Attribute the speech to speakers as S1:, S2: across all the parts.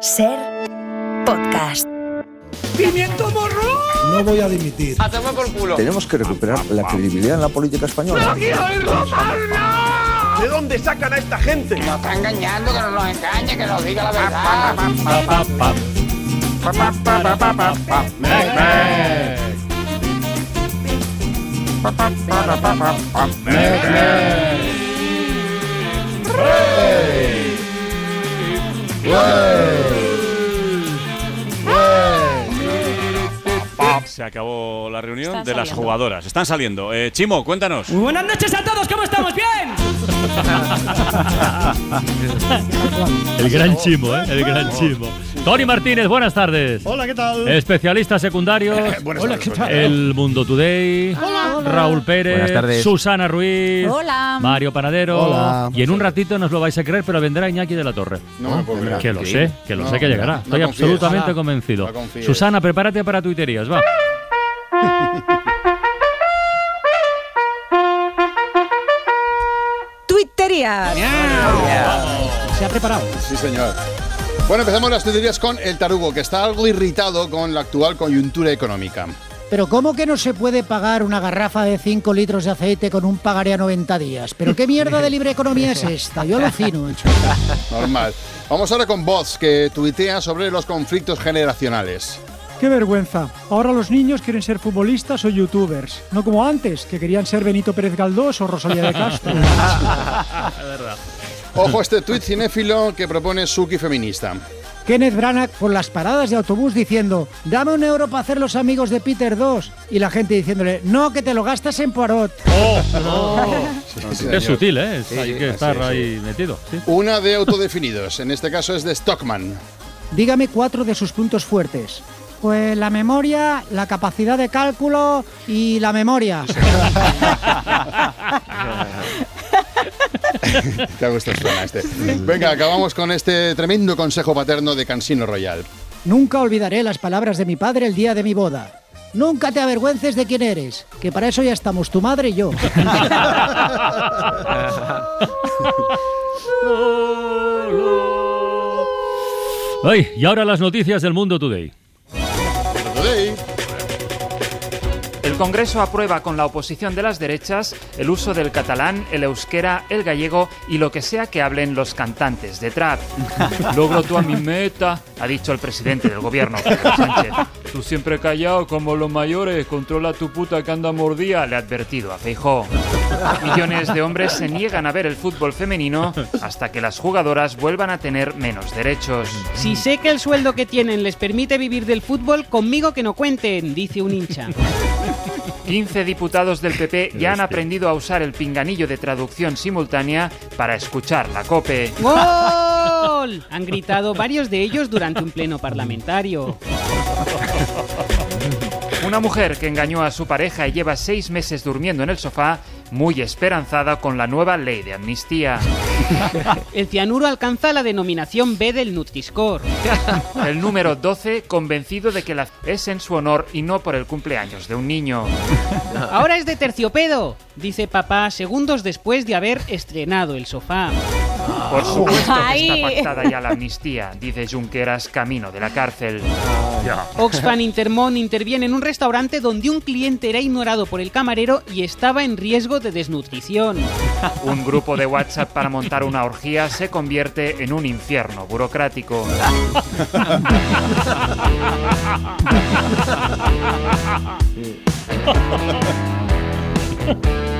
S1: Ser podcast.
S2: ¡Pimiento morro!
S3: No voy a dimitir.
S4: A tomar por culo.
S5: Tenemos que recuperar la credibilidad en la política española.
S2: ¿De dónde sacan a esta gente?
S4: Nos está engañando, que no nos engañe, que nos diga la verdad.
S6: Se acabó la reunión
S7: Están
S6: de las
S7: saliendo.
S6: jugadoras. Están saliendo. Eh, Chimo, cuéntanos.
S8: Muy buenas noches a todos, ¿cómo estamos? ¿Bien?
S9: El gran chimo, ¿eh? El gran chimo. Tony Martínez, buenas tardes.
S3: Hola, ¿qué tal?
S9: Especialistas secundarios.
S3: Hola, ¿qué tal?
S9: El Mundo Today. Raúl Pérez.
S5: Buenas tardes.
S9: Susana Ruiz.
S7: Hola.
S9: Mario Panadero.
S3: Hola.
S9: Y en un ratito nos lo vais a creer, pero vendrá Iñaki de la Torre.
S4: No me puedo creer.
S9: Que lo sé, que lo sé que llegará.
S4: no
S9: Estoy
S4: confíes.
S9: absolutamente
S4: Ojalá.
S9: convencido.
S4: No.
S9: Susana, prepárate para tuiterías, va.
S1: Twittería.
S8: Se ha preparado.
S4: Sí, señor. Bueno, empezamos las tuterías con el tarugo, que está algo irritado con la actual coyuntura económica.
S8: Pero ¿cómo que no se puede pagar una garrafa de 5 litros de aceite con un pagaré a 90 días? ¿Pero qué mierda de libre economía es esta? Yo alucino.
S4: Normal. Vamos ahora con Boz, que tuitea sobre los conflictos generacionales.
S10: Qué vergüenza. Ahora los niños quieren ser futbolistas o youtubers. No como antes, que querían ser Benito Pérez Galdós o Rosalía de Castro.
S4: Ojo a este tuit cinéfilo que propone Suki Feminista.
S8: Kenneth Branagh por las paradas de autobús diciendo dame un euro para hacer los amigos de Peter 2 y la gente diciéndole no, que te lo gastas en Poirot.
S9: Qué sutil, ¿eh? Hay que estar
S4: sí.
S9: ahí metido. sí.
S4: Una de autodefinidos, en este caso es de Stockman.
S8: Dígame cuatro de sus puntos fuertes. Pues la memoria, la capacidad de cálculo y la memoria.
S4: Qué gusto suena este. Venga, acabamos con este tremendo consejo paterno de Cansino Royal.
S8: Nunca olvidaré las palabras de mi padre el día de mi boda. Nunca te avergüences de quién eres, que para eso ya estamos tu madre y yo.
S9: Ay, y ahora las noticias del Mundo. Today.
S11: Congreso aprueba con la oposición de las derechas el uso del catalán, el euskera, el gallego y lo que sea que hablen los cantantes de trap. Logro tú a mi meta, ha dicho el presidente del gobierno, Pedro Sánchez. Tú siempre callado como los mayores, controla tu puta que anda mordía, le ha advertido a Feijó. Millones de hombres se niegan a ver el fútbol femenino hasta que las jugadoras vuelvan a tener menos derechos.
S12: Si sé que el sueldo que tienen les permite vivir del fútbol, conmigo que no cuenten, dice un hincha.
S11: 15 diputados del PP ya han aprendido a usar el pinganillo de traducción simultánea para escuchar la COPE.
S12: ¡Gol! Han gritado varios de ellos durante un pleno parlamentario.
S11: Una mujer que engañó a su pareja y lleva seis meses durmiendo en el sofá, muy esperanzada con la nueva ley de amnistía.
S12: El cianuro alcanza la denominación B del Nutri-Score.
S11: El número 12, convencido de que la es en su honor y no por el cumpleaños de un niño.
S12: Ahora es de terciopedo, dice papá segundos después de haber estrenado el sofá.
S11: Por supuesto que está pactada ya la amnistía, dice Junqueras camino de la cárcel.
S12: Oxfam Intermón interviene en un restaurante donde un cliente era ignorado por el camarero y estaba en riesgo de desnutrición.
S11: Un grupo de WhatsApp para montar una orgía se convierte en un infierno burocrático.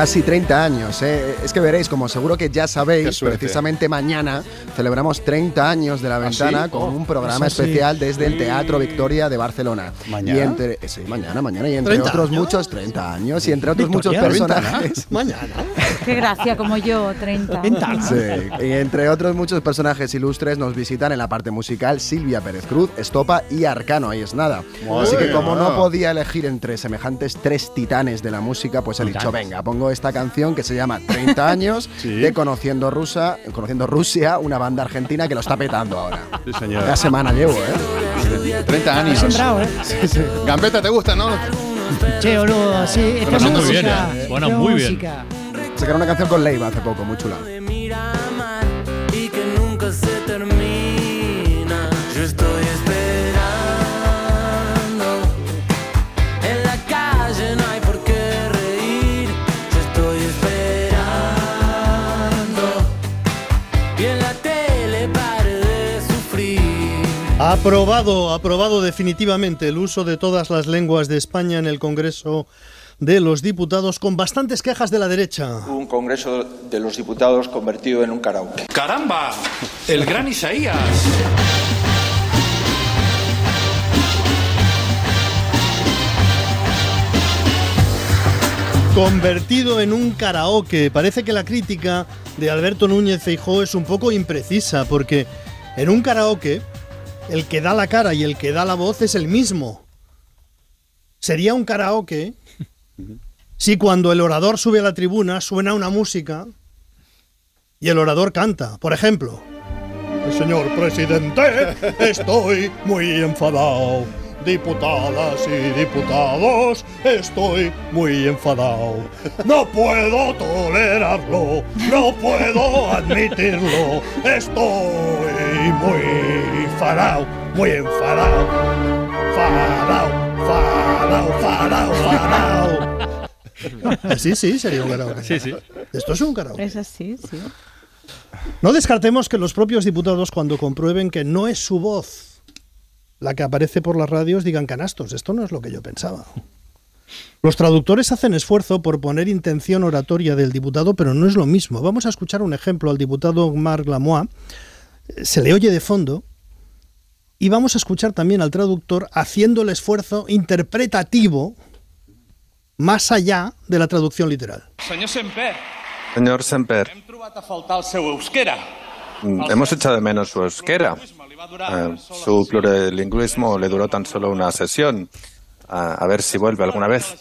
S2: Casi 30 años,
S3: ¿eh? Es que veréis, como seguro que ya sabéis, precisamente mañana celebramos 30 años de La Ventana
S4: sí?
S3: con
S4: Oh,
S3: un programa
S10: eso sí.
S3: especial desde el Teatro Victoria de Barcelona.
S4: ¿Mañana?
S3: Y entre, sí, mañana, mañana. Y entre
S4: 30
S3: otros
S4: años.
S3: muchos, 30 años, y entre otros
S10: Victoria,
S3: muchos
S4: ¿La Ventana?
S3: personajes.
S4: Mañana.
S7: Qué gracia, como yo, 30.
S3: Sí, y entre otros muchos personajes ilustres nos visitan en la parte musical Silvia Pérez Cruz, Estopa y Arcano, ahí es nada.
S4: Madre
S3: Así que como no podía elegir entre semejantes tres titanes de la música, pues he dicho,
S9: Titanes.
S3: venga, pongo esta canción que se llama 30 años de Conociendo, Rusa, Conociendo Rusia, una banda argentina que lo está petando ahora.
S4: Sí, señor.
S3: La semana llevo, ¿eh?
S4: 30
S8: Has
S4: años.
S8: sembrado, ¿eh?
S4: Gambetta, ¿te gusta, no?
S8: Che, boludo, sí. Esto
S9: Suena
S8: es
S9: muy bien,
S8: música.
S9: ¿eh?
S8: Es
S9: muy bien.
S3: Sacaron una canción con Leiva hace poco, muy chula.
S2: de Miramar y que nunca se termina. Yo estoy esperando. En la calle no hay por qué reír. Yo estoy esperando. Y en la tele pare de sufrir.
S13: Aprobado, aprobado definitivamente el uso de todas las lenguas de España en el Congreso de los Diputados con bastantes quejas de la derecha.
S5: Un Congreso de los Diputados convertido en un karaoke.
S14: ¡Caramba! El gran Isaías.
S13: Convertido en un karaoke. Parece que la crítica de Alberto Núñez Feijó es un poco imprecisa porque en un karaoke el que da la cara y el que da la voz es el mismo. Sería un karaoke si cuando el orador sube a la tribuna suena una música y el orador canta. Por ejemplo, Señor presidente, estoy muy enfadado. Diputadas y diputados, estoy muy enfadado. No puedo tolerarlo, no puedo admitirlo. Estoy muy enfadado, muy enfadado. Fadao. Sí, sí, sería un karaoke.
S9: Sí, sí.
S13: Esto es un karaoke.
S7: Es así, sí.
S13: No descartemos que los propios diputados, cuando comprueben que no es su voz la que aparece por las radios, digan canastos. Esto no es lo que yo pensaba. Los traductores hacen esfuerzo por poner intención oratoria del diputado, pero no es lo mismo. Vamos a escuchar un ejemplo al diputado Marc Lamois. Se le oye de fondo. Y vamos a escuchar también al traductor haciendo el esfuerzo interpretativo más allá de la traducción literal.
S14: Senyor Semper,
S15: Señor Semper, mm, hemos echado de menos su euskera. Eh, su plurilingüismo le duró tan solo una sesión. A, a ver si vuelve alguna vez.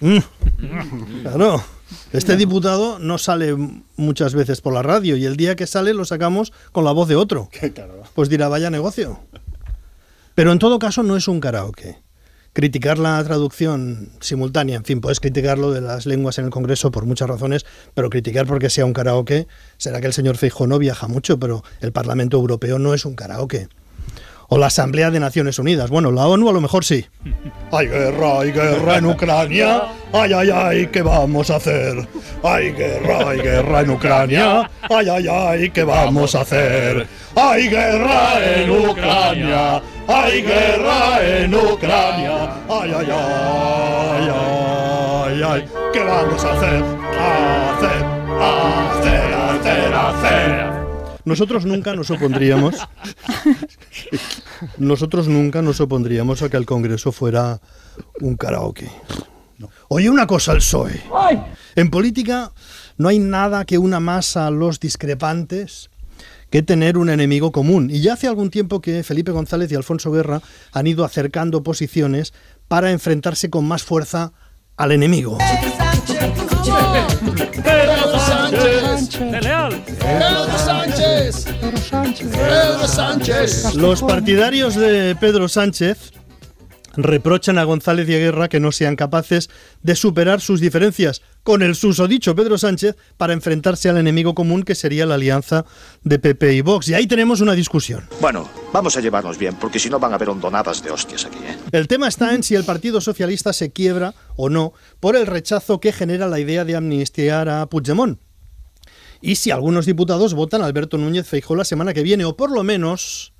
S13: Mm. Claro. Este diputado no sale muchas veces por la radio y el día que sale lo sacamos con la voz de otro. Pues dirá, vaya negocio. Pero en todo caso no es un karaoke. Criticar la traducción simultánea, en fin, puedes criticar lo de las lenguas en el Congreso por muchas razones, pero criticar porque sea un karaoke, será que el señor Feijóo no viaja mucho, pero el Parlamento Europeo no es un karaoke. O la Asamblea de Naciones Unidas. Bueno, la ONU a lo mejor sí. Hay guerra, hay guerra en Ucrania. Ay, ay, ay, ¿qué vamos a hacer? Hay guerra, hay guerra en Ucrania. Ay, ay, ay, ¿qué vamos a hacer? Hay guerra en Ucrania. Hay guerra en Ucrania. Ay, ay, ay, ay, ay. ¿Qué vamos a hacer? Hacer, hacer, hacer, hacer. Nosotros nunca nos opondríamos. Nosotros nunca nos opondríamos a que el Congreso fuera un karaoke. Oye, una cosa al PSOE. En política no hay nada que una más a los discrepantes que tener un enemigo común. Y ya hace algún tiempo que Felipe González y Alfonso Guerra han ido acercando posiciones para enfrentarse con más fuerza al enemigo.
S9: Pedro Sánchez. De Leal.
S4: Pedro Sánchez. Pedro Sánchez.
S13: Los partidarios de Pedro Sánchez reprochan a González y a Guerra que no sean capaces de superar sus diferencias con el susodicho Pedro Sánchez para enfrentarse al enemigo común que sería la alianza de PP y Vox. Y ahí tenemos una discusión.
S16: Bueno, vamos a llevarnos bien, porque si no van a haber hondonadas de hostias aquí, ¿eh?
S13: El tema está en si el Partido Socialista se quiebra o no por el rechazo que genera la idea de amnistiar a Puigdemont. Y si algunos diputados votan Alberto Núñez Feijóo la semana que viene, o por lo menos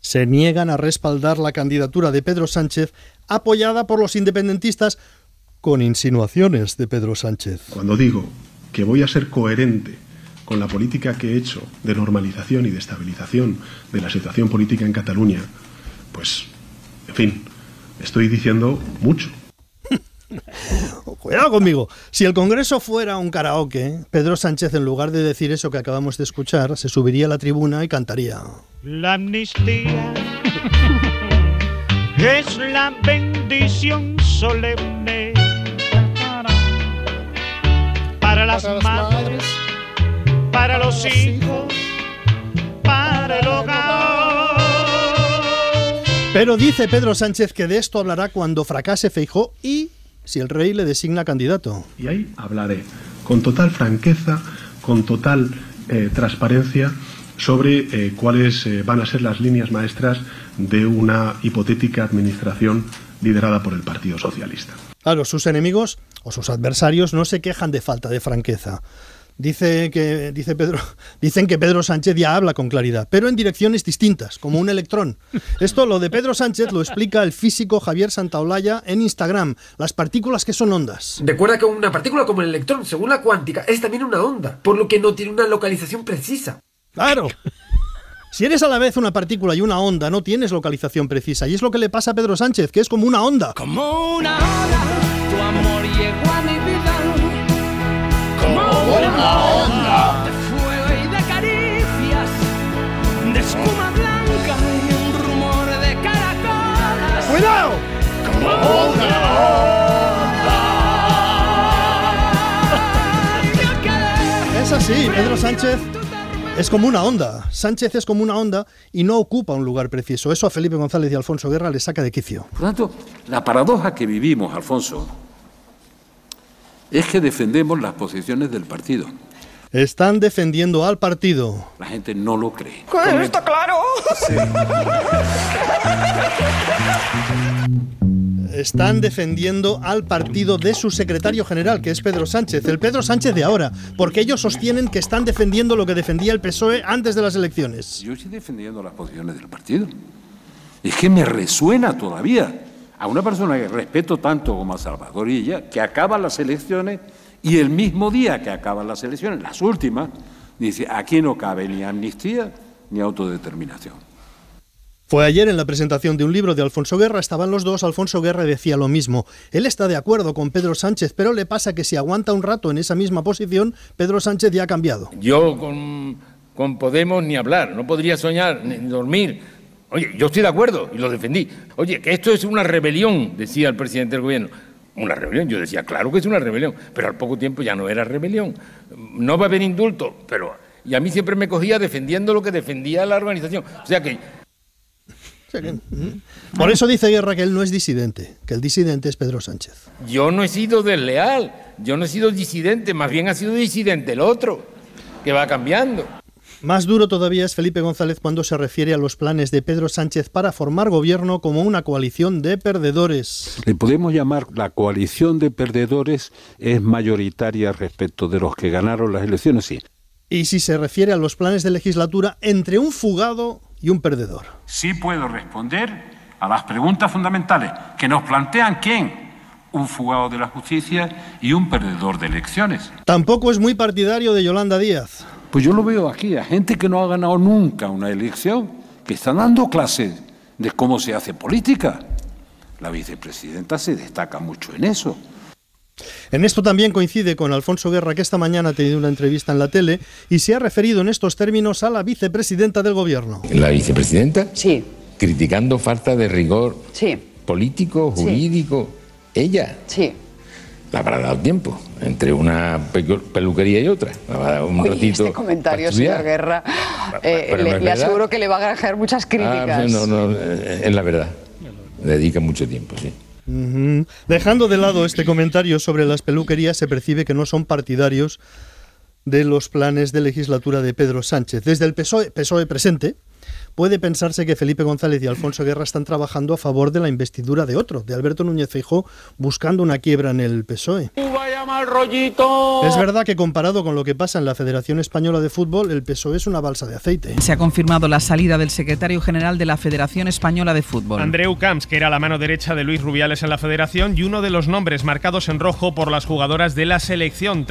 S13: se niegan a respaldar la candidatura de Pedro Sánchez apoyada por los independentistas con insinuaciones de Pedro Sánchez.
S17: Cuando digo que voy a ser coherente con la política que he hecho de normalización y de estabilización de la situación política en Cataluña, pues, en fin, estoy diciendo mucho.
S13: cuidado conmigo. Si el Congreso fuera un karaoke, Pedro Sánchez, en lugar de decir eso que acabamos de escuchar, se subiría a la tribuna y cantaría.
S18: La amnistía es la bendición solemne para las madres, para los hijos, para el hogar.
S13: Pero dice Pedro Sánchez que de esto hablará cuando fracase Feijó y si el rey le designa candidato.
S17: Y ahí hablaré con total franqueza, con total eh, transparencia sobre eh, cuáles eh, van a ser las líneas maestras de una hipotética administración liderada por el Partido Socialista.
S13: Claro, sus enemigos o sus adversarios no se quejan de falta de franqueza. Dice que, dice Pedro, dicen que Pedro Sánchez ya habla con claridad, pero en direcciones distintas, como un electrón. Esto, lo de Pedro Sánchez, lo explica el físico Javier Santaolalla en Instagram. Las partículas que son ondas.
S19: Recuerda que una partícula como el electrón, según la cuántica, es también una onda, por lo que no tiene una localización precisa.
S13: Claro. Si eres a la vez una partícula y una onda, no tienes localización precisa. Y es lo que le pasa a Pedro Sánchez, que es como una onda.
S2: Como una ola, tu amor Como una onda de fuego y de caricias, de espuma blanca y un rumor de caracolas.
S13: ¡Cuidado!
S2: Como una onda.
S13: Es así, Pedro Sánchez es como una onda. Sánchez es como una onda y no ocupa un lugar preciso. Eso a Felipe González y Alfonso Guerra le saca de quicio.
S20: Por tanto, la paradoja que vivimos, Alfonso, es que defendemos las posiciones del partido.
S13: Están defendiendo al partido.
S20: La gente no lo cree.
S2: Está claro.
S13: Están defendiendo al partido de su secretario general, que es Pedro Sánchez, el Pedro Sánchez de ahora, porque ellos sostienen que están defendiendo lo que defendía el PSOE antes de las elecciones.
S20: Yo estoy defendiendo las posiciones del partido. Es que me resuena todavía a una persona que respeto tanto como a Salvador y ella, que acaba las elecciones y el mismo día que acaban las elecciones, las últimas, dice, aquí no cabe ni amnistía ni autodeterminación.
S13: Fue ayer en la presentación de un libro de Alfonso Guerra, estaban los dos, Alfonso Guerra decía lo mismo. Él está de acuerdo con Pedro Sánchez, pero le pasa que si aguanta un rato en esa misma posición, Pedro Sánchez ya ha cambiado.
S21: Yo con, con Podemos ni hablar, no podría soñar ni dormir. Oye, yo estoy de acuerdo y lo defendí. Oye, que esto es una rebelión, decía el presidente del gobierno. Una rebelión, yo decía, claro que es una rebelión, pero al poco tiempo ya no era rebelión. No va a haber indulto, pero... Y a mí siempre me cogía defendiendo lo que defendía la organización. O sea que
S13: Por eso dice Guerra que él no es disidente, que el disidente es Pedro Sánchez.
S21: yo no he sido desleal, yo no he sido disidente, más bien ha sido disidente el otro, que va cambiando.
S13: Más duro todavía es Felipe González cuando se refiere a los planes de Pedro Sánchez para formar gobierno como una coalición de perdedores.
S20: Le podemos llamar la coalición de perdedores es mayoritaria respecto de los que ganaron las elecciones, sí.
S13: Y si se refiere a los planes de legislatura entre un fugado y un perdedor.
S22: Sí puedo responder a las preguntas fundamentales que nos plantean quién, un fugado de la justicia y un perdedor de elecciones.
S13: Tampoco es muy partidario de Yolanda Díaz.
S20: Pues yo lo veo aquí, a gente que no ha ganado nunca una elección, que están dando clases de cómo se hace política. La vicepresidenta se destaca mucho en eso.
S13: En esto también coincide con Alfonso Guerra, que esta mañana ha tenido una entrevista en la tele y se ha referido en estos términos a la vicepresidenta del gobierno.
S23: ¿La vicepresidenta? Sí. Criticando falta de rigor
S24: Sí.
S23: político,
S24: Sí.
S23: jurídico. Ella.
S24: Sí.
S23: La habrá dado tiempo entre una pe- peluquería y otra. Habrá un
S24: Oye,
S23: ratito.
S24: este comentario, señor Guerra, eh,
S23: pero
S24: le, aseguro que le va a granjear muchas
S23: Ah,
S24: críticas.
S23: no, no, eh, es la verdad. Dedica mucho tiempo, sí.
S13: Dejando de lado este comentario sobre las peluquerías, se percibe que no son partidarios de los planes de legislatura de Pedro Sánchez. Desde el PSOE, PSOE presente, puede pensarse que Felipe González y Alfonso Guerra están trabajando a favor de la investidura de otro, de Alberto Núñez Feijóo, buscando una quiebra en el PSOE.
S14: Vaya mal rollito.
S13: Es verdad que comparado con lo que pasa en la Federación Española de Fútbol, el PSOE es una balsa de aceite.
S25: Se ha confirmado la salida del secretario general de la Federación Española de Fútbol.
S26: Andreu Camps, que era la mano derecha de Luis Rubiales en la federación y uno de los nombres marcados en rojo por las jugadoras de la selección.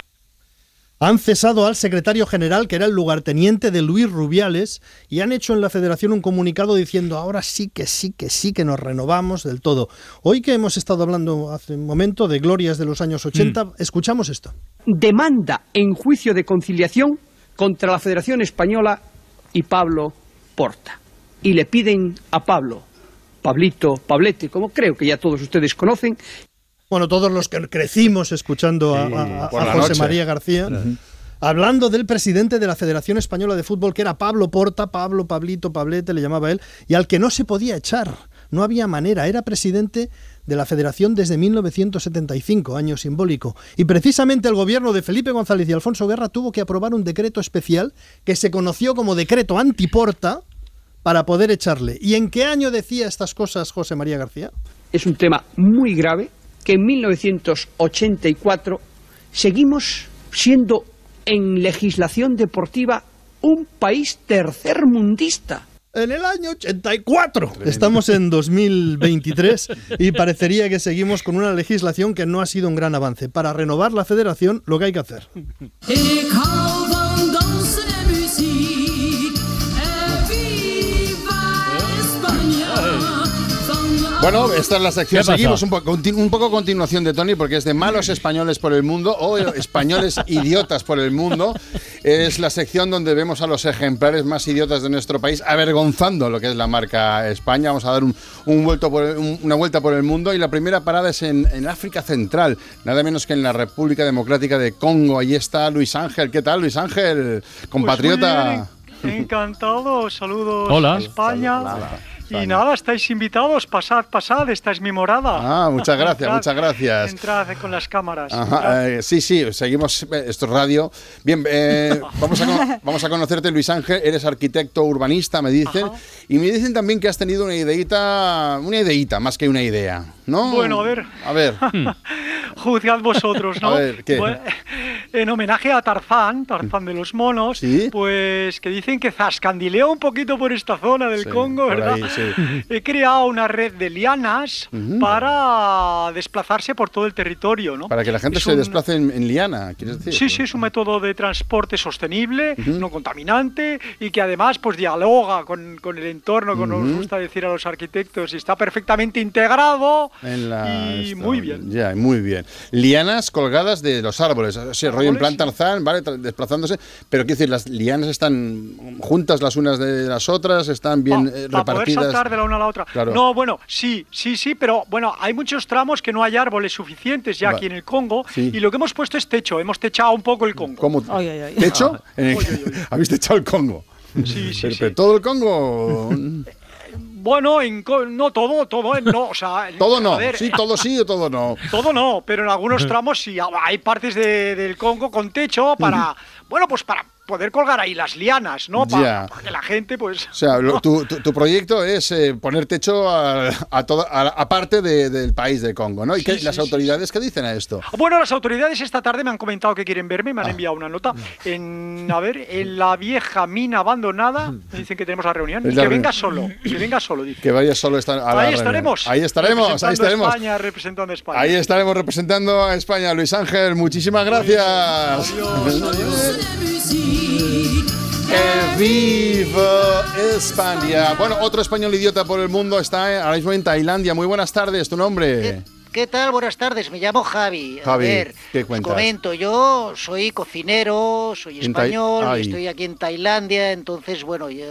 S13: Han cesado al secretario general, que era el lugarteniente de Luis Rubiales, y han hecho en la federación un comunicado diciendo ahora sí que sí que sí que nos renovamos del todo. Hoy que hemos estado hablando hace un momento de glorias de los años 80, escuchamos esto.
S27: demanda en juicio de conciliación contra la Federación Española y Pablo Porta. Y le piden a Pablo, Pablito, Pablete, como creo que ya todos ustedes conocen,
S13: Bueno, todos los que crecimos escuchando a- a, a-
S4: por
S13: a
S4: la
S13: José
S4: noche.
S13: María García. Hablando del presidente de la Federación Española de Fútbol, que era Pablo Porta, Pablo, Pablito, Pablete, le llamaba él, y al que no se podía echar. No había manera. Era presidente de la Federación desde 1975, año simbólico. Y precisamente el gobierno de Felipe González y Alfonso Guerra tuvo que aprobar un decreto especial que se conoció como decreto antiporta para poder echarle. ¿Y en qué año decía estas cosas José María García?
S27: es un tema muy grave, que en 1984 seguimos siendo en legislación deportiva un país tercermundista.
S13: En el año 84. Estamos en 2023 y parecería que seguimos con una legislación que no ha sido un gran avance. Para renovar la federación, lo que hay que hacer.
S4: Bueno, esta es la sección. Seguimos un, poco un poco continuación de Tony, porque es de malos españoles por el mundo o españoles idiotas por el mundo. Es la sección donde vemos a los ejemplares más idiotas de nuestro país avergonzando lo que es la marca España. Vamos a dar un, un vuelto por el- un- una vuelta por el mundo y la primera parada es en, en África Central, nada menos que en la República Democrática de Congo. Ahí está Luis Ángel. ¿Qué tal, Luis Ángel? Compatriota.
S28: Pues muy bien, encantado, saludos
S4: Hola.
S28: a España. Y nada, estáis invitados, pasad, pasad, esta es mi morada.
S4: Ah, muchas gracias,
S28: Entrad,
S4: muchas gracias.
S28: Entrad con las cámaras.
S4: Ajá, eh, sí, sí, seguimos, eh, esto es radio. Bien, eh, vamos, a, cono- vamos a conocerte, Luis Ángel, eres arquitecto urbanista, me dicen, y me dicen también que has tenido una ideita, una ideita, más que una idea, ¿no?
S28: Bueno, a ver.
S4: A ver.
S28: Juzgad vosotros, ¿no?
S4: A ver, ¿qué?
S28: Bueno, en homenaje a Tarzán, Tarzán de los monos,
S4: ¿Sí?
S28: pues que dicen que zascandileó un poquito por esta zona del
S4: Sí,
S28: Congo, ¿verdad?
S4: ahí, sí.
S28: He creado una red de lianas para desplazarse por todo el territorio, ¿no?
S4: Para que la gente
S28: Es
S4: se
S28: un-
S4: desplace en, en liana, ¿quieres decir?
S28: Sí, sí, es un método de transporte sostenible, no contaminante y que además pues dialoga con, con el entorno, como nos
S4: Ujú.
S28: gusta decir a los arquitectos, y está perfectamente integrado
S4: En la,
S28: y
S4: esto,
S28: muy bien.
S4: Ya, muy bien. Lianas colgadas de los árboles, o sea, rollo en plan Tarzán, ¿vale? Desplazándose, pero quiero decir, las lianas están juntas las unas de las otras, están bien eh,
S28: Para poder
S4: repartidas.
S28: saltar de la una a la otra.
S4: Claro.
S28: No, bueno, sí, sí, sí, pero bueno, hay muchos tramos que no hay árboles suficientes ya
S4: Va-
S28: aquí en el Congo
S4: Sí.
S28: y lo que hemos puesto es techo, hemos techado un poco el Congo.
S4: ¿Cómo? ¿Techo? En el- ¿Habéis techado el Congo?
S28: Sí, sí,
S4: pero,
S28: sí.
S4: pero todo el Congo.
S28: Bueno, en co- no todo, todo, eh, no, o sea,
S4: todo no.
S28: ver,
S4: sí, todo sí o todo no.
S28: Todo no, pero en algunos tramos sí. Hay partes de- del Congo con techo para, bueno, pues para poder colgar ahí las lianas, ¿no? Para, que la gente, pues...
S4: O sea, lo- tu, tu- tu proyecto es eh, poner techo a, a toda, a- aparte de- del país de Congo, ¿no? ¿Y qué-
S28: Sí,
S4: las
S28: sí,
S4: autoridades qué dicen a esto?
S28: Bueno, las autoridades esta tarde me han comentado que quieren verme,
S4: Ah.
S28: me han enviado una nota en, a ver, en la vieja mina abandonada, me dicen que tenemos la reunión,
S4: Es
S28: y
S4: la
S28: que
S4: reunión.
S28: venga solo, que venga solo, dice.
S4: Que vaya solo esta, a la
S28: Ahí estaremos.
S4: Ahí estaremos, ahí estaremos.
S28: España, representando a España.
S4: Ahí estaremos representando a España. Luis Ángel, muchísimas gracias. ¡Que viva España! Bueno, otro español idiota por el mundo está eh, ahora mismo en Tailandia. Muy buenas tardes, tu nombre.
S29: ¿Qué tal? Buenas tardes, me llamo Javi.
S4: Javi,
S29: a ver,
S4: ¿qué
S29: os
S4: cuentas?
S29: comento, yo soy cocinero, soy español, estoy aquí en Tailandia, entonces, bueno, ya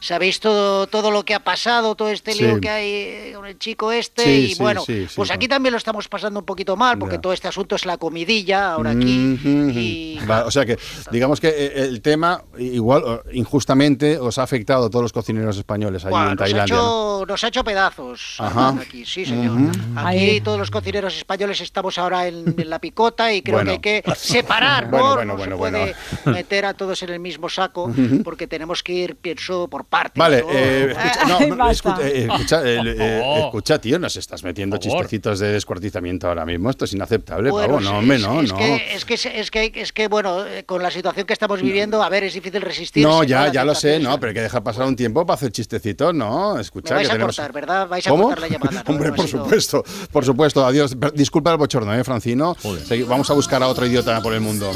S29: sabéis todo, todo lo que ha pasado, todo este
S4: Sí.
S29: lío que hay eh, con el chico este,
S4: Sí,
S29: y
S4: sí,
S29: bueno,
S4: sí, sí,
S29: pues
S4: sí.
S29: aquí también lo estamos pasando un poquito mal, porque
S4: Ya.
S29: todo este asunto es la comidilla ahora aquí.
S4: Va, o sea que, digamos que eh, el tema, igual, injustamente, os ha afectado a todos los cocineros españoles allí en
S29: nos, ha
S4: Tailandia.
S29: nos ha hecho pedazos
S4: Ajá.
S29: aquí, sí señor. Aquí
S4: Ahí.
S29: todos los cocineros españoles estamos ahora en, en la picota y creo
S4: Bueno.
S29: que hay que separar, ¿no?
S4: Bueno, bueno,
S29: no
S4: bueno,
S29: se puede meter a todos en el mismo saco porque tenemos que ir, pienso, por partes.
S4: Vale,
S29: ¿no?
S4: eh, escucha, no, no, escucha, eh, escucha, eh, eh, escucha, tío, nos estás metiendo chistecitos de descuartizamiento ahora mismo. Esto es inaceptable,
S29: Bueno,
S4: pavo.
S29: sí,
S4: No, hombre, no,
S29: es
S4: no.
S29: Que, es, que, es, que, es que, bueno, eh, con la situación que estamos viviendo, a ver, es difícil resistir.
S4: No, ya, ya lo sé, no, pero hay que dejar pasar un tiempo para hacer chistecitos, ¿no?
S29: Me
S4: Escucha,
S29: vais
S4: que
S29: a
S4: tenemos...
S29: cortar, ¿verdad? Vais a
S4: ¿Cómo?
S29: cortar la llamada. ¿no?
S4: Hombre, por
S29: sido-
S4: supuesto, por supuesto, adiós. Disculpa el bochorno, ¿eh, Francino? Segui- Vamos a buscar a otro idiota por el mundo.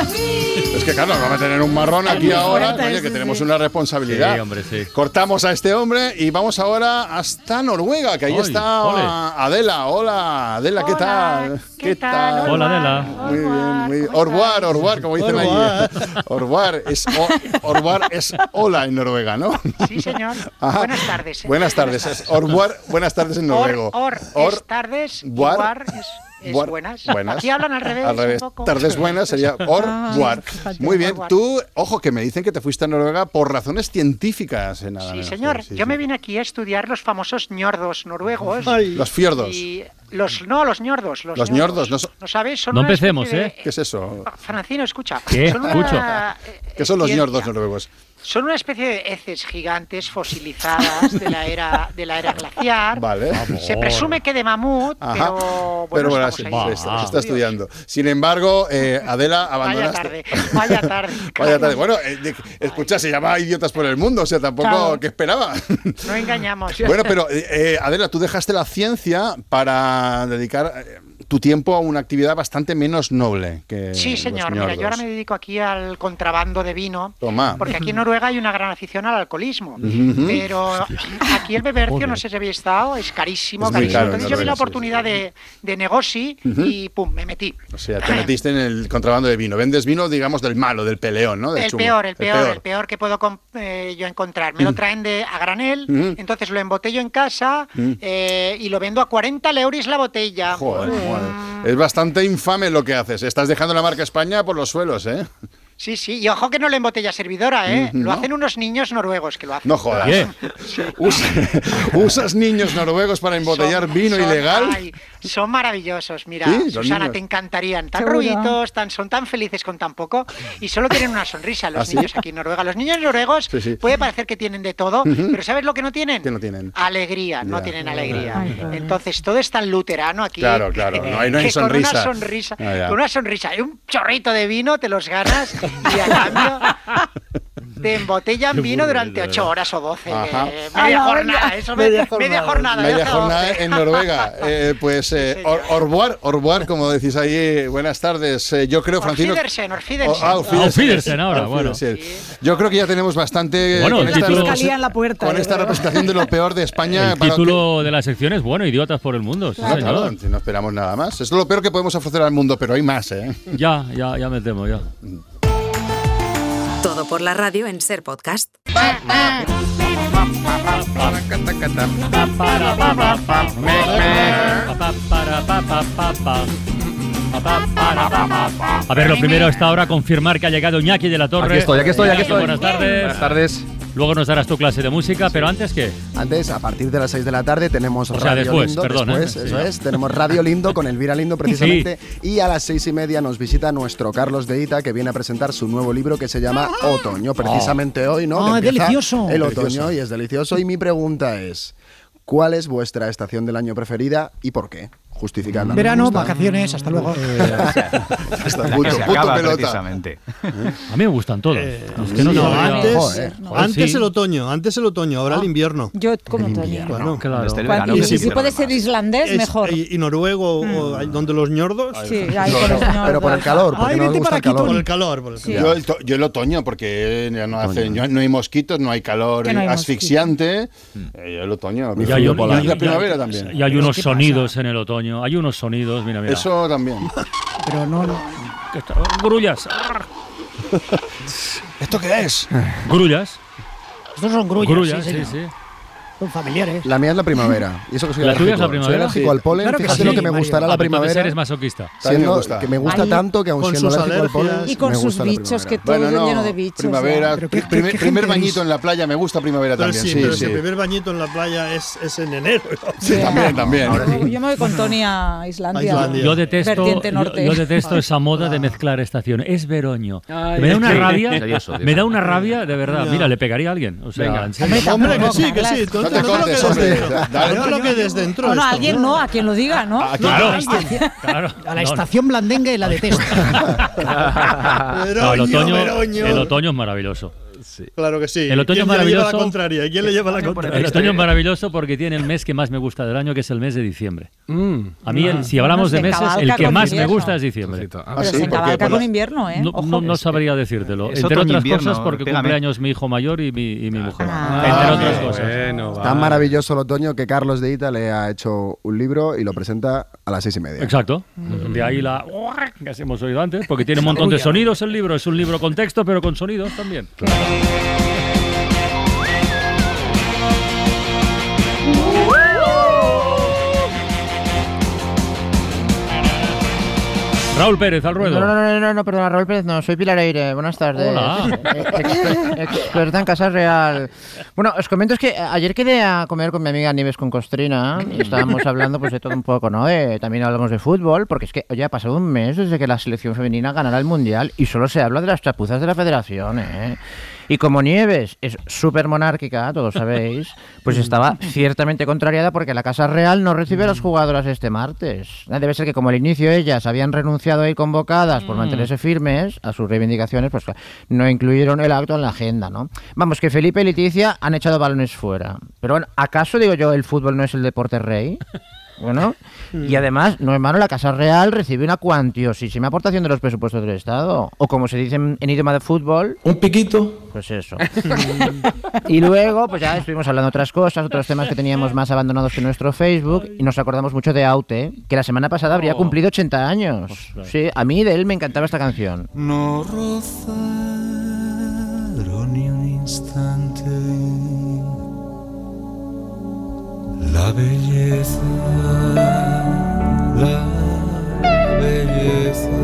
S4: Es que claro, vamos a tener un marrón aquí ahora,
S9: fuerte,
S4: oye, que
S9: sí.
S4: tenemos una responsabilidad.
S9: Sí, hombre, sí.
S4: Cortamos a este hombre y vamos ahora hasta Noruega, que ahí está
S9: ole.
S4: Adela. Hola, Adela, ¿qué tal? ¿Qué, tal?
S9: Hola, Adela.
S4: Muy bien, muy bien. Orvar, Orvar, como dicen allí. Orvar es, o- Orvar es hola en Noruega, ¿no?
S29: Sí, señor.
S4: Ajá.
S29: Buenas tardes. ¿eh?
S4: Buenas tardes. Es Orvar, buenas tardes en noruego.
S29: Or, or, es tardes, war es, es
S4: Buar,
S29: buenas.
S4: buenas.
S29: Aquí hablan al revés.
S4: Al revés.
S29: un poco.
S4: Tardes buenas sería or,
S29: Ah,
S4: buar.
S29: fíjate.
S4: Muy bien.
S29: Or, buar.
S4: Tú, ojo, que me dicen que te fuiste a Noruega por razones científicas. nada
S29: Sí, señor.
S4: Sí,
S29: Yo
S4: sí.
S29: me vine aquí a estudiar los famosos ñordos noruegos.
S4: Los fiordos.
S29: Y los, no, los ñordos. Los,
S4: Los ñordos, no son-
S29: ¿No sabes? Son
S9: No empecemos,
S29: de-
S9: ¿eh?
S4: ¿Qué es eso?
S29: Francino, escucha.
S9: ¿Qué?
S29: Son una-
S9: Escucho.
S29: eh,
S4: ¿Qué son los
S29: ciencia.
S4: ñordos noruegos?
S29: Son una especie de heces gigantes fosilizadas de la era, de la era glaciar.
S4: Vale.
S29: Se presume que de mamut,
S4: Ajá.
S29: pero bueno,
S4: Pero bueno, sí, se está, se está estudiando. Sin embargo, eh, Adela,
S29: Vaya
S4: abandonaste.
S29: tarde, vaya tarde.
S4: Vaya tarde. Bueno, eh, escucha, se llama Idiotas por el Mundo, o sea, tampoco,
S29: Claro.
S4: ¿qué esperaba?
S29: No engañamos.
S4: Bueno, pero eh, eh, Adela, tú dejaste la ciencia para dedicar eh, tu tiempo a una actividad bastante menos noble que
S29: Sí,
S4: los
S29: señor. Mira, yo ahora me dedico aquí al contrabando de vino.
S4: Toma.
S29: Porque aquí en Noruega hay una gran afición al alcoholismo. Pero aquí el bebercio, no sé si habéis estado, es carísimo,
S4: Es
S29: carísimo.
S4: caro en
S29: Entonces yo vi la
S4: sí,
S29: oportunidad de, de negocio
S4: Ujú.
S29: y pum, me metí.
S4: O sea, te metiste en el contrabando de vino. Vendes vino, digamos, del malo, del peleón, ¿no? Del
S29: El peor, el peor, el peor que puedo eh, yo encontrar. Me lo
S4: Mm.
S29: traen de a granel, entonces lo embotello en casa
S4: Mm.
S29: eh, y lo vendo a 40 euros la botella.
S4: Joder, joder. Es bastante infame lo que haces. Estás dejando la marca España por los suelos, ¿eh?
S29: Sí, sí, y ojo que no lo embotella servidora, ¿eh?
S4: Mm,
S29: Lo
S4: ¿no?
S29: hacen unos niños noruegos que lo hacen.
S4: No jodas.
S9: ¿Qué?
S4: Usa- ¿Usas niños noruegos para embotellar
S29: Son-
S4: vino
S29: son-
S4: ilegal?
S29: ay, son maravillosos, mira,
S4: Sí,
S29: Susana,
S4: niños.
S29: te encantarían. Tan ruiditos, tan, son tan felices con tan poco y solo tienen una sonrisa los
S4: ¿Ah, sí?
S29: niños aquí en Noruega. Los niños noruegos
S4: Sí, sí.
S29: puede parecer que tienen de todo, pero ¿sabes lo que no tienen?
S4: ¿Qué no tienen?
S29: Alegría, no
S4: Ya.
S29: tienen alegría.
S4: Ay, claro.
S29: Entonces todo es tan luterano aquí.
S4: Claro, claro, no hay- no hay
S29: que
S4: sonrisa.
S29: Con una sonrisa,
S4: Ah,
S29: con una sonrisa y un chorrito de vino te los ganas y a cambio te embotellan
S4: Qué
S29: vino durante
S4: de
S29: ocho
S4: verdad.
S29: horas o doce.
S4: Ajá.
S29: eh,
S24: Ah,
S29: media
S24: no,
S29: jornada, eso me-
S24: Media
S29: media jornada.
S4: Media
S29: ya hace
S4: jornada en Noruega. Eh, pues, eh, or, orbuar, orbuar, como decís ahí. Buenas tardes. Eh, yo creo, Francino.
S29: Orfidersen, Orfidersen.
S4: Oh, ah, Orfidersen.
S9: Ahora, bueno.
S4: Yo creo que ya tenemos bastante.
S9: Bueno,
S4: con
S9: el
S4: esta
S9: título-
S24: en la puerta.
S4: Con
S24: yo
S4: esta representación de lo peor de España.
S9: El
S4: para que-
S9: título de la sección es bueno, idiotas por el mundo. sí,
S4: No,
S9: señor.
S4: claro, no esperamos nada más. Es lo peor que podemos ofrecer al mundo, pero hay más, ¿eh?
S9: Ya, ya, ya me temo, ya.
S30: Todo por la radio en Ser Podcast.
S9: A ver, lo primero hasta ahora confirmar que ha llegado Iñaki de la Torre.
S31: Aquí estoy, aquí estoy, aquí estoy.
S9: Buenas tardes.
S31: Buenas tardes.
S9: Luego nos darás tu clase de música, pero antes que
S31: Antes, a partir de las 6 de la tarde, tenemos
S9: O sea,
S31: Radio
S9: después,
S31: Lindo.
S9: perdón,
S31: después,
S9: ¿eh?
S31: eso
S9: Sí.
S31: es. Tenemos Radio Lindo con Elvira Lindo, precisamente. Y a las seis y media nos visita nuestro Carlos de Ita, que viene a presentar su nuevo libro que se llama Otoño, precisamente hoy, ¿no?
S28: Ah,
S31: Que empieza
S28: delicioso.
S31: El
S28: Delicioso.
S31: otoño y es delicioso. Y mi pregunta es: ¿cuál es vuestra estación del año preferida y por qué? Justificadla. me
S28: Verano, vacaciones, hasta luego.
S31: Hasta punto, punto pelota.
S32: precisamente.
S9: a mí me gustan todos. es que no,
S13: No,
S9: sabría-
S13: antes,
S31: Joder,
S13: antes
S9: sí.
S13: el otoño, antes el otoño, ahora el invierno.
S24: Yo como Toño.
S13: Bueno,
S9: Claro.
S32: Este verano
S24: Y si, puede ser islandés,
S13: Es-
S24: mejor.
S13: Y, y Noruego, o- hay- donde los ñordos.
S24: Sí, ahí con los
S31: Pero por el calor, porque
S28: Ay,
S31: no
S28: vete para
S31: el
S28: aquí,
S31: calor.
S13: Por el calor, por el
S24: Sí.
S13: calor.
S4: Yo el, to- yo el otoño, porque ya no, hace, no hay mosquitos, no hay calor
S24: Que no hay
S4: asfixiante. Eh, yo el otoño.
S9: Y
S4: la primavera también.
S9: y hay unos sonidos en el otoño. Hay unos sonidos, mira, mira.
S4: Eso también.
S28: Pero no, no.
S9: Que está- Grullas.
S4: ¿Esto qué es?
S9: Grullas.
S28: Estos son grullas.
S9: Grullas,
S28: sí,
S9: sí.
S28: Son familiares.
S31: La mía es la primavera. Y eso que soy
S9: ¿La tuya
S31: alérgico.
S9: es la primavera?
S31: Soy alérgico
S4: Sí.
S31: al polen.
S28: Claro que
S31: Fíjate
S28: sí,
S31: lo que me
S28: Mario.
S31: gustará
S9: Ah,
S31: la
S9: pero entonces
S31: primavera.
S9: eres masoquista.
S4: También me
S31: Siendo
S4: gusta.
S31: que me gusta
S24: Ay,
S31: tanto que aun
S13: con
S31: siendo
S13: sus
S31: alérgico al polen.
S24: Y con
S31: me
S24: sus
S31: gusta la
S24: bichos, que
S31: primavera.
S24: todo lleno de bichos.
S4: Primavera,
S24: ya.
S28: Pero qué-
S4: primer,
S28: qué
S4: primer
S28: gente
S4: bañito
S28: eres.
S4: en la playa, me gusta primavera
S13: Pero
S4: también.
S13: sí,
S4: Sí,
S13: pero
S4: sí.
S13: si el primer bañito en la playa es, es en enero.
S4: Sí, también, también.
S24: Yo, yo me voy con Tony a Islandia.
S13: A Islandia.
S9: Yo detesto,
S24: Vertiente
S9: yo,
S24: norte.
S9: yo detesto esa moda de mezclar estaciones. Es veroño.
S21: Ay,
S9: me da
S21: es
S9: una rabia.
S21: es odioso,
S9: me da una rabia de verdad.
S13: Ya.
S9: Mira, le pegaría a alguien. O sea,
S21: Venga.
S9: en serio.
S13: Hombre, que sí, que sí.
S4: No
S13: No
S4: te cortes, hombre. Dale.
S13: No lo quedes dentro.
S24: Bueno, alguien no, a quien lo diga, ¿no?
S4: Ah,
S28: a la
S9: No,
S28: estación blandengue la detesto.
S9: no, el,
S13: Veroño,
S9: otoño,
S13: Veroño.
S9: el otoño es maravilloso.
S13: Claro que sí.
S9: El otoño
S13: ¿Quién le lleva la
S9: maravilloso.
S13: contraria? ¿Y quién le lleva la contraria?
S9: El otoño es maravilloso porque tiene el mes que más me gusta del año, que es el mes de diciembre.
S13: Mm.
S9: A mí, el-
S13: Ah.
S9: si hablamos de meses, el que más me gusta es diciembre.
S24: Pero se cabalga con invierno, ¿eh?
S9: No,
S24: Ojo.
S9: no- no sabría decírtelo. Entre otras cosas porque
S32: pégame.
S9: cumpleaños mi hijo mayor y mi, y mi mujer.
S24: Ah.
S9: Entre otras cosas.
S31: Bueno, Tan maravilloso el otoño que Carlos de Ita le ha hecho un libro y lo presenta a las seis y media.
S9: Exacto. De ahí la que hemos oído antes, porque tiene un montón de sonidos el libro. Es un libro con texto, pero con sonidos también. Raúl Pérez, al ruedo.
S33: No, no, no, no, no, perdona, Raúl Pérez, no, soy Pilar Eire, buenas tardes.
S9: Hola.
S33: Eh, ex- Experta en Casa Real. Bueno, os comento es que ayer quedé a comer con mi amiga Nieves con Costrina y estábamos hablando pues de todo un poco, ¿no? De- también hablamos de fútbol, porque es que, oye, ha pasado un mes desde que la selección femenina ganara el Mundial y solo se habla de las chapuzas de la federación, ¿eh? Y como Nieves es súper monárquica, todos sabéis, pues estaba ciertamente contrariada porque la Casa Real no recibe a las jugadoras este martes. Ah, Debe ser que como al inicio ellas habían renunciado a ir convocadas por
S34: Mm.
S33: mantenerse firmes a sus reivindicaciones, pues no incluyeron el acto en la agenda, ¿no? Vamos, que Felipe y Leticia han echado balones fuera. Pero bueno, ¿acaso digo yo el fútbol no es el deporte rey? Bueno, y además, no hermano, la Casa Real recibe una cuantiosísima aportación de los presupuestos del Estado. O como se dice en, en idioma de fútbol... Un piquito. Pues eso. y luego, pues ya estuvimos hablando de otras cosas, otros temas que teníamos más abandonados que nuestro Facebook, y nos acordamos mucho de Aute, que la semana pasada habría
S34: Oh.
S33: cumplido 80 años. Sí, a mí de él me encantaba esta canción.
S34: No rozaron ni un instante la belleza, la belleza,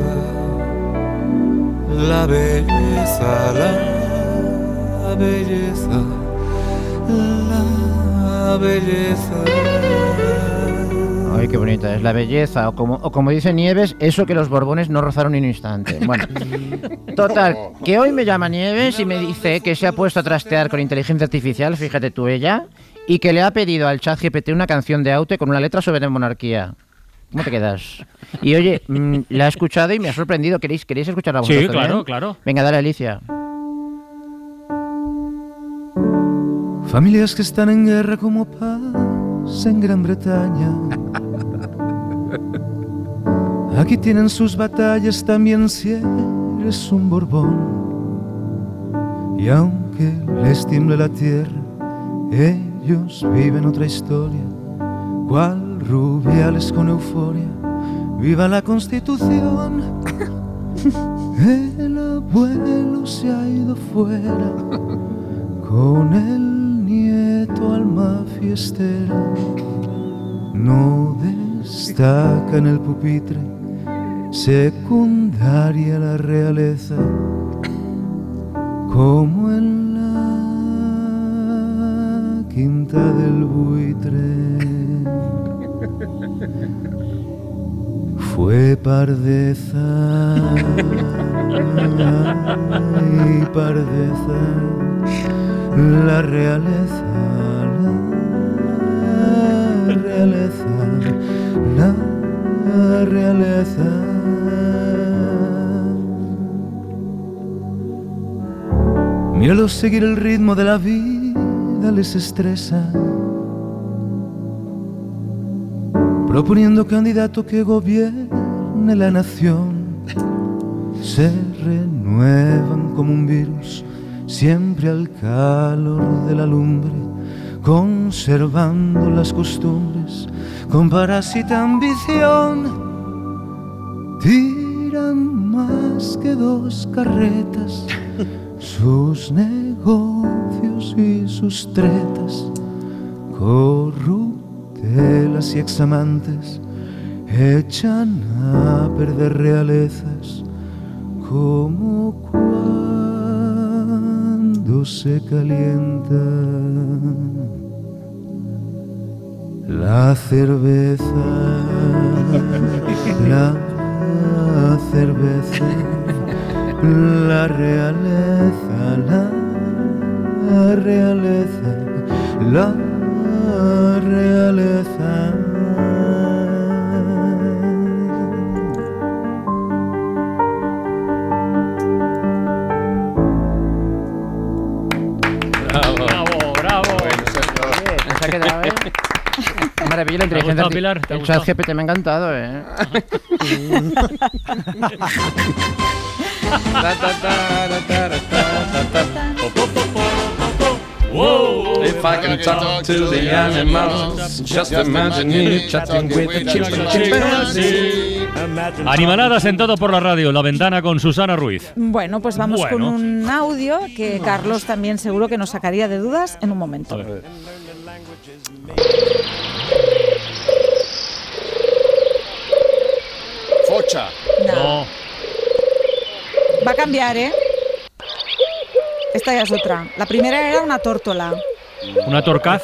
S34: la belleza, la belleza, la belleza.
S33: Ay, qué bonita es la belleza. O como, o como dice Nieves, eso que los Borbones no rozaron ni un instante. Bueno, total, que hoy me llama Nieves y me dice que se ha puesto a trastear con inteligencia artificial, fíjate tú ella, y que le ha pedido al chat GPT una canción de Aute con una letra sobre monarquía. ¿Cómo te quedas? Y oye, mm, la he escuchado y me ha sorprendido. ¿Queréis, ¿queréis escucharla
S9: Sí, claro,
S33: también?
S9: claro.
S33: Venga, dale, Alicia.
S34: Familias que están en guerra como paz en Gran Bretaña. Aquí tienen sus batallas también si eres un Borbón. Y aunque les tiemble la tierra, ellos viven otra historia. Cual rubiales con euforia. Viva la Constitución. El abuelo se ha ido fuera con el nieto alma fiestera. No destaca en el pupitre, secundaria la realeza, como en del buitre. Fue pardeza, ay, pardeza, la realeza, la realeza, la realeza. Míralo seguir el ritmo de la vida les estresa. Proponiendo candidato que gobierne la nación. Se renuevan como un virus, siempre al calor de la lumbre, conservando las costumbres, con parásita ambición. Tiran más que dos carretas, sus negocios y sus tretas, corruptelas y examantes, echan a perder realezas como cuando se calienta la cerveza, la cerveza, la realeza, la realeza, la realeza.
S9: Bravo, bravo.
S33: Se ha quedado, ¿eh? Maravilla, la
S9: ¿Te ha
S33: inteligencia
S9: gustado, Pilar? ¿Te ha
S33: El chat GPT me ha encantado, ¿eh?
S32: If I can talk to the animals, just imagine me chatting with the chimp and chimpanzee.
S9: Animaladas en todo por la radio, La Ventana con Susana Ruiz.
S24: Bueno, pues vamos
S9: Bueno.
S24: con un audio que Carlos también seguro que nos sacaría de dudas en un momento.
S4: Focha.
S9: No.
S24: Va a cambiar, ¿eh? Esta ya es otra. La primera era una tórtola.
S9: ¿Una torcaz?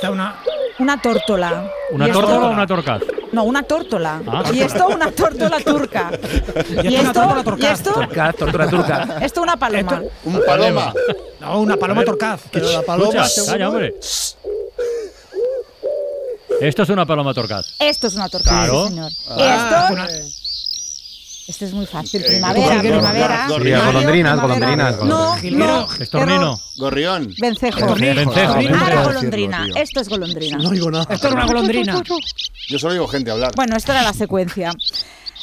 S24: Una tórtola.
S9: ¿Una
S24: Y esto-
S9: tórtola o una torcaz?
S24: No, una tórtola.
S9: Ah.
S24: Y esto una tórtola turca.
S35: Y esto una
S24: esto,
S35: tórtola
S24: y esto,
S33: Torcaz, tortura turca.
S24: esto una paloma.
S4: Un paloma.
S35: No, una paloma torcaz.
S13: Pero la paloma,
S9: Escucha, calla, hombre. Esto es una paloma torcaz.
S24: Esto es una
S9: Claro.
S24: sí, señor.
S9: Ah.
S24: Y esto. Este es muy fácil. Primavera, primavera.
S31: Sí,
S24: Mario,
S31: golondrinas,
S24: primavera.
S31: golondrinas,
S24: No, no.
S9: Estornino.
S4: Gorrión.
S24: Vencejo.
S9: Vencejo,
S24: Ahora
S9: vencejo.
S24: golondrina. Esto es golondrina.
S13: No digo nada.
S35: Esto es una golondrina.
S4: Yo solo digo gente hablar.
S24: Bueno, esta era la secuencia.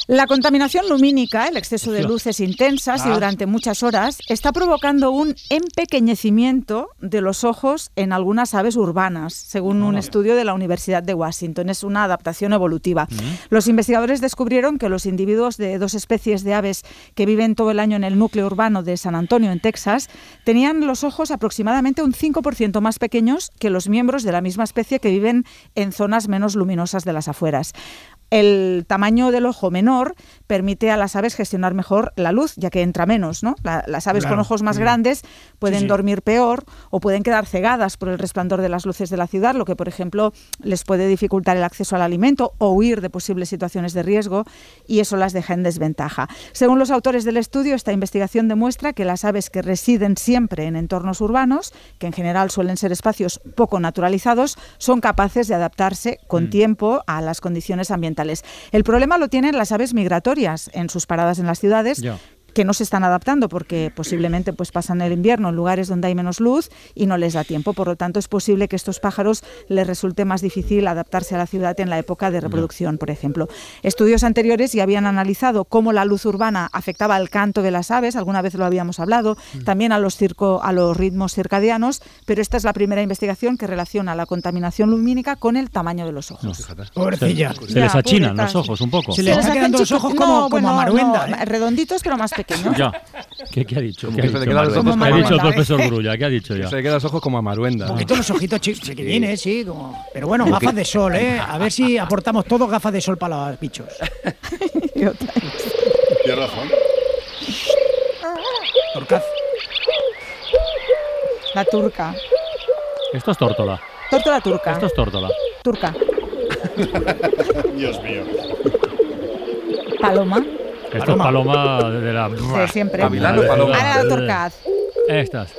S24: La contaminación lumínica, el exceso de luces intensas y
S9: Ah.
S24: durante muchas horas, está provocando un empequeñecimiento de los ojos en algunas aves urbanas, según un estudio de la Universidad de Washington. Es una adaptación evolutiva. Los investigadores descubrieron que los individuos de dos especies de aves que viven todo el año en el núcleo urbano de San Antonio, en Texas, tenían los ojos aproximadamente un 5% más pequeños que los miembros de la misma especie que viven en zonas menos luminosas de las afueras. El tamaño del ojo menor permite a las aves gestionar mejor la luz, ya que entra menos. ¿no? La- las aves con ojos más
S35: Mm.
S24: grandes pueden
S35: Sí, sí.
S24: dormir peor o pueden quedar cegadas por el resplandor de las luces de la ciudad, lo que, por ejemplo, les puede dificultar el acceso al alimento o huir de posibles situaciones de riesgo y eso las deja en desventaja. Según los autores del estudio, esta investigación demuestra que las aves que residen siempre en entornos urbanos, que en general suelen ser espacios poco naturalizados, son capaces de adaptarse con tiempo a las condiciones ambientales. El problema lo tienen las aves migratorias en sus paradas en las ciudades. Que no se están adaptando porque posiblemente pues pasan el invierno en lugares donde hay menos luz y no les da tiempo. Por lo tanto, es posible que a estos pájaros les resulte más difícil adaptarse a la ciudad en la época de reproducción, por ejemplo. Estudios anteriores ya habían analizado cómo la luz urbana afectaba al canto de las aves, alguna vez lo habíamos hablado, también a los, circo, a los ritmos circadianos, pero esta es la primera investigación que relaciona la contaminación lumínica con el tamaño de los ojos.
S35: Pobrecilla.
S9: Se, se les achinan los ojos un poco.
S35: Se le
S24: les
S35: están
S24: hacen
S35: quedando los ojos como,
S24: no,
S35: como
S24: bueno,
S35: a Maruenda,
S24: no,
S35: ¿eh?
S24: redonditos pero más pequeños.
S9: Ya. ¿Qué, qué ha dicho? ¿Qué ha dicho,
S31: le quedan los
S9: Manuel?
S31: ojos
S9: ¿Qué ha
S24: como
S9: dicho el profesor Grulla? ¿Qué ha dicho ya?
S31: Se le quedan los ojos como a Maruenda.
S35: Un poquito los ojitos chi- chiquitines, sí. Como... Pero bueno, gafas de sol, ¿eh? A ver si aportamos todos gafas de sol para los bichos.
S4: Tienes razón.
S35: Torcaz.
S24: La turca.
S9: Esto es tórtola.
S24: Tórtola turca.
S9: Esto es tórtola.
S24: Turca.
S4: Dios mío.
S24: Paloma.
S9: Esto es paloma de la...
S24: De siempre.
S31: Gavilán o paloma.
S24: Ahora la torcaz.
S9: Estas.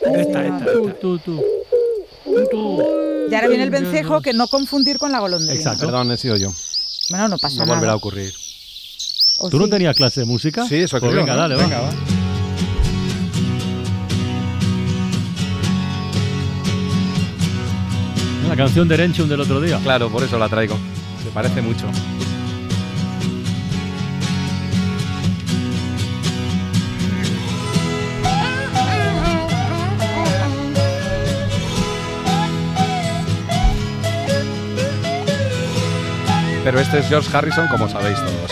S35: Esta, esta,
S9: Tú,
S35: esta.
S9: tú, tú.
S24: Y ahora viene el vencejo, que no confundir con la golondrina.
S9: Exacto.
S31: Perdón, he sido yo.
S24: Bueno, no pasa
S31: No
S24: nada.
S31: volverá a ocurrir.
S9: ¿Tú no tenías clase de música?
S31: Sí, eso
S9: Pues
S31: creo,
S9: venga,
S31: ¿no?
S9: dale,
S31: Venga,
S9: va.
S31: va.
S9: La canción de Erenchum del otro día.
S31: Claro, por eso la traigo. Me parece mucho. Pero este es George Harrison, como sabéis todos.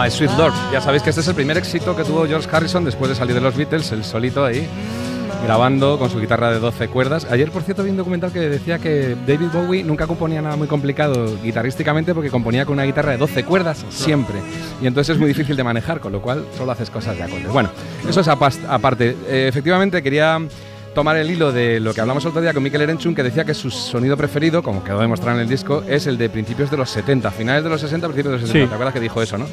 S2: My Sweet Lord.
S31: Ya sabéis que este es el primer éxito que tuvo George Harrison después de salir de los Beatles, el solito ahí, grabando con su guitarra de 12 cuerdas. Ayer, por cierto, vi un documental que decía que David Bowie nunca componía nada muy complicado guitarrísticamente porque componía con una guitarra de 12 cuerdas siempre. Y entonces es muy difícil de manejar, con lo cual solo haces cosas de acordes. Bueno, eso es aparte. Eh, efectivamente, quería tomar el hilo de lo que hablamos el otro día con Mikel Erenchun, que decía que su sonido preferido, como quedó demostrado en el disco, es el de principios de los 70, finales de los 60, principios de los 70.
S9: Sí.
S31: ¿Te acuerdas que dijo eso, no?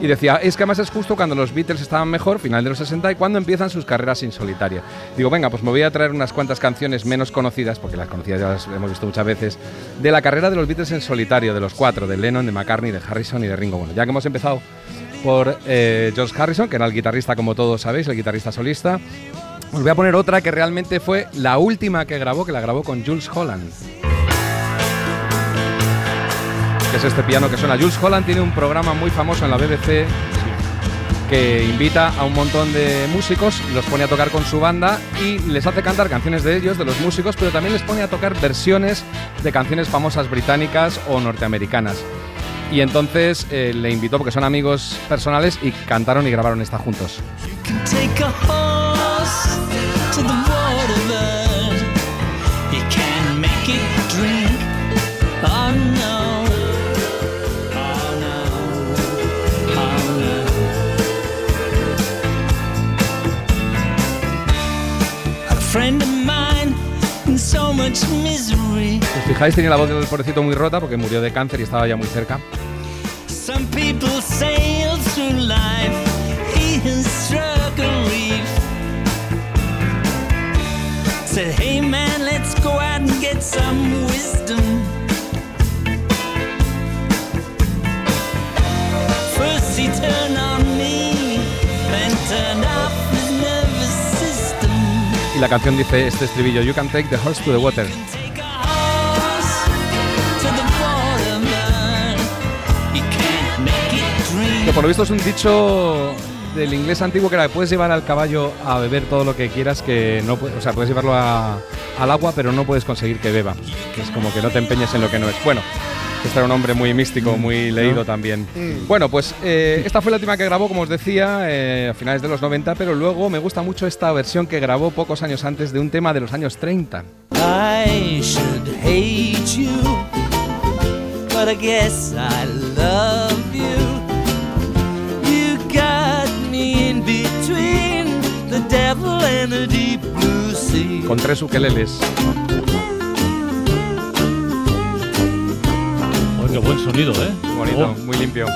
S31: Y decía, es que además es justo cuando los Beatles estaban mejor, final de los 60, y cuando empiezan sus carreras en solitario. Digo, venga, pues me voy a traer unas cuantas canciones menos conocidas, porque las conocidas ya las hemos visto muchas veces, de la carrera de los Beatles en solitario, de los cuatro, de Lennon, de McCartney, de Harrison y de Ringo. Bueno, ya que hemos empezado por eh, George Harrison, que era el guitarrista, como todos sabéis, el guitarrista solista, os voy a poner otra que realmente fue la última que grabó, que la grabó con Jules Holland. Que es este piano que suena. Jules Holland tiene un programa muy famoso en la BBC que invita a un montón de músicos, los pone a tocar con su banda y les hace cantar canciones de ellos, de los músicos, pero también les pone a tocar versiones de canciones famosas británicas o norteamericanas. Y entonces eh, le invitó, porque son amigos personales, y cantaron y grabaron esta juntos. Fijáis, tenía la voz del pobrecito muy rota porque murió de cáncer y estaba ya muy cerca.
S2: Some people sail through life. He has struck a reef. Said, hey man, let's go out and get some wisdom. First he turned on me, then turned off his nervous system.
S31: Y la canción dice este estribillo, You can take the horse to the water. Por lo visto es un dicho del inglés antiguo que era puedes llevar al caballo a beber todo lo que quieras, que no o sea, puedes llevarlo a- al agua, pero no puedes conseguir que beba. Que es como que no te empeñes en lo que no es. Bueno, este era un hombre muy místico, muy leído también. Bueno, pues eh, esta fue la última que grabó, como os decía, eh, a finales de los 90, pero luego me gusta mucho esta versión que grabó pocos años antes de un tema de los años 30.
S2: I should hate you, but I guess I love
S31: Con tres ukeleles.
S9: Oh, qué buen sonido, ¿eh?
S31: Bonito,
S9: Oh.
S31: muy limpio.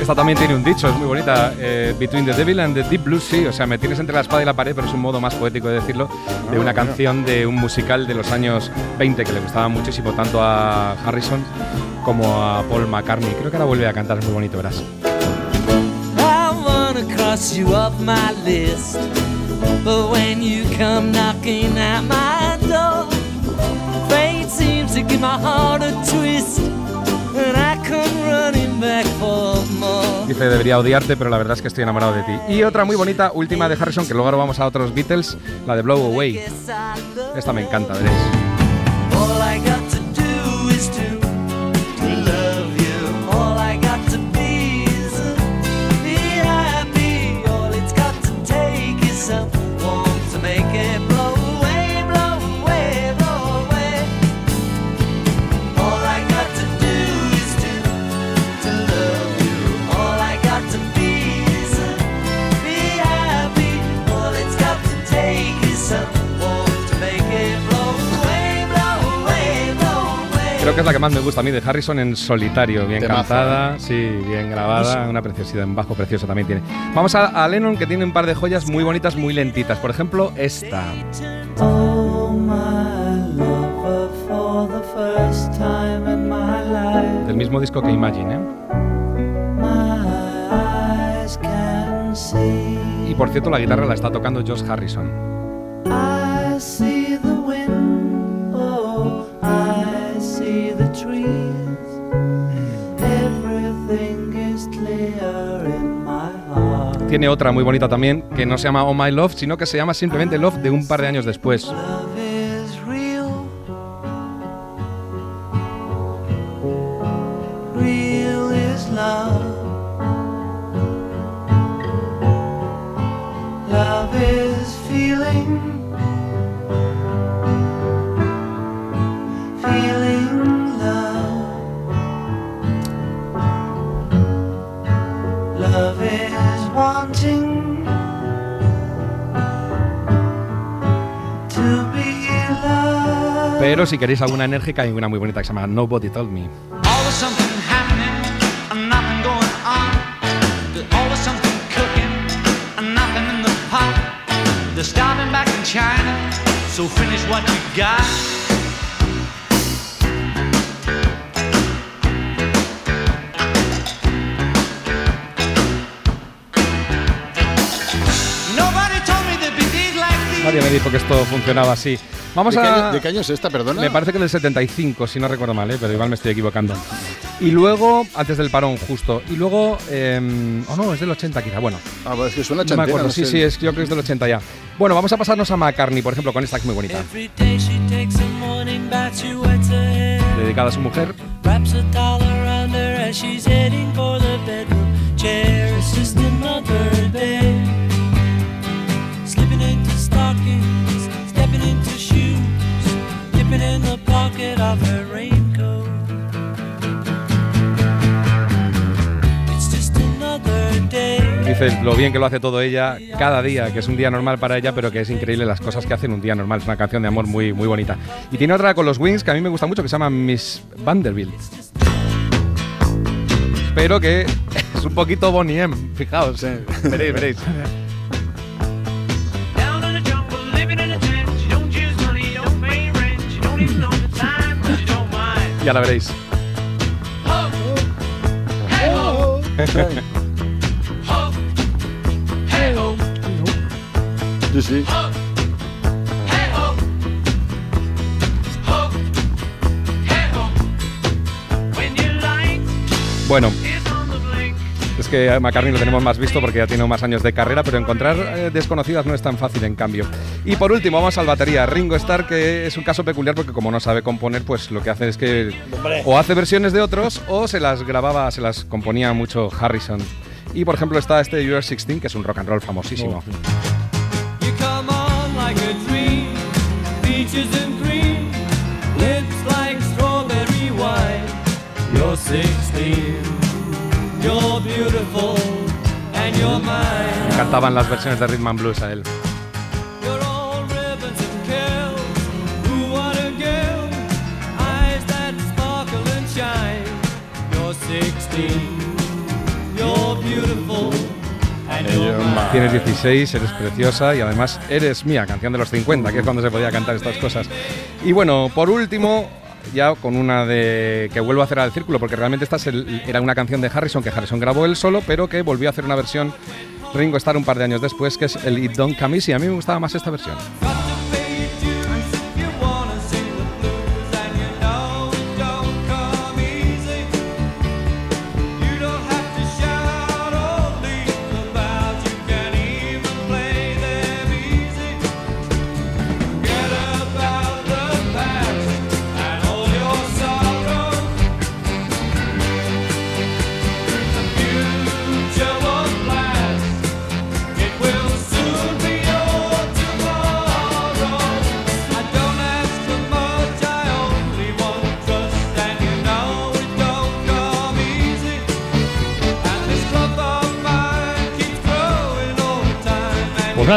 S31: Esta también tiene un dicho, es muy bonita. eh, Between the Devil and the Deep Blue Sea. O sea, me tienes entre la espada y la pared, pero es un modo más poético de decirlo. De
S4: Ah,
S31: una
S4: mira.
S31: canción de un musical de los años 20 que le gustaba muchísimo tanto a Harrison como a Paul McCartney. Creo que ahora vuelve a cantar, es muy bonito, verás.
S2: I wanna cross you off my list, but when you come knocking at my door, fate seems to give my heart a twist, and I come running back for more.
S31: Dice, debería odiarte, pero la verdad es que estoy enamorado de ti. Y otra muy bonita, última de Harrison, que luego ahora vamos a otros Beatles, la de Blow Away. Esta me encanta, veréis.
S2: All I got to do is to, to
S31: Creo que es la que más me gusta a mí de Harrison en solitario. Bien
S4: Temazo,
S31: cantada, sí, bien grabada, una preciosidad en bajo preciosa también tiene. Vamos a, a Lennon, que tiene un par de joyas muy bonitas, muy lentitas. Por ejemplo, esta.
S2: My lover, for the first time in my life,
S31: Del mismo disco que Imagine, ¿eh? Y por cierto, la guitarra la está tocando Josh Harrison. Tiene otra muy bonita también, que no se llama Oh My Love, sino que se llama simplemente Love de un par de años después. Pero si queréis alguna enérgica, hay una muy bonita que se llama Nobody Told Me.
S2: So finish what you got.
S31: Nadie me dijo que esto funcionaba así. Vamos
S4: ¿De qué
S31: a...
S4: año- de qué año es esta, perdona?
S31: Me parece que del 75, si no recuerdo mal, ¿eh? pero igual me estoy equivocando. Y luego, antes del parón, justo. Y luego, eh, oh no, es del 80 quizá, bueno.
S4: Ah, pues es que suena
S31: No me acuerdo,
S4: no
S31: sí,
S4: sé.
S31: sí, es, yo creo que es del 80 ya. Bueno, vamos a pasarnos a McCartney, por ejemplo, con esta que es muy bonita. Dedicada a su mujer. Dice lo bien que lo hace todo ella cada día, que es un día normal para ella, pero que es increíble las cosas que hace en un día normal. Es una canción de amor muy, muy bonita. Y tiene otra con los Wings que a mí me gusta mucho, que se llama Miss Vanderbilt. Pero que es un poquito Bonnie fijaos. Veréis, veréis. Ya la veréis.
S4: Sí, sí.
S31: Bueno, es que a McCartney lo tenemos más visto porque ya tiene más años de carrera, pero encontrar eh, desconocidas no es tan fácil en cambio. Y por último, vamos al batería. Ringo Starr, que es un caso peculiar porque como no sabe componer, pues lo que hace es que
S13: Hombre.
S31: o hace versiones de otros o se las grababa, se las componía mucho Harrison. Y por ejemplo está este You Are 16, que es un rock and roll famosísimo.
S2: You come on like a dream, peaches and cream, lips like strawberry wine. You're 16, you're beautiful, and you're mine.
S31: Cantaban las versiones de Rhythm and Blues a él. Tienes 16, eres preciosa y además eres mía, canción de los 50, que es cuando se podía cantar estas cosas. Y bueno, por último, ya con una de que vuelvo a hacer al círculo, porque realmente esta era una canción de Harrison que Harrison grabó él solo, pero que volvió a hacer una versión Ringo Starr un par de años después, que es el It Don't Come Easy. A mí me gustaba más esta versión.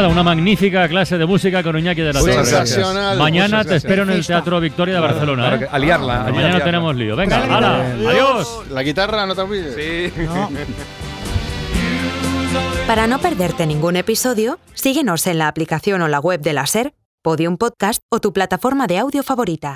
S9: Nada, una magnífica clase de música con Iñaki de la Torre.
S31: Sensacional,
S9: Mañana te espero en el. Teatro Victoria de Barcelona. ¿eh?
S31: que- a liarla, a
S9: Mañana tenemos lío.
S31: Venga,
S9: hala,
S31: adiós.
S9: adiós.
S4: La guitarra, no te olvides.
S31: Sí.
S30: Para no perderte ningún episodio, síguenos en la aplicación o la web de la SER, Podium Podcast o tu plataforma de audio favorita.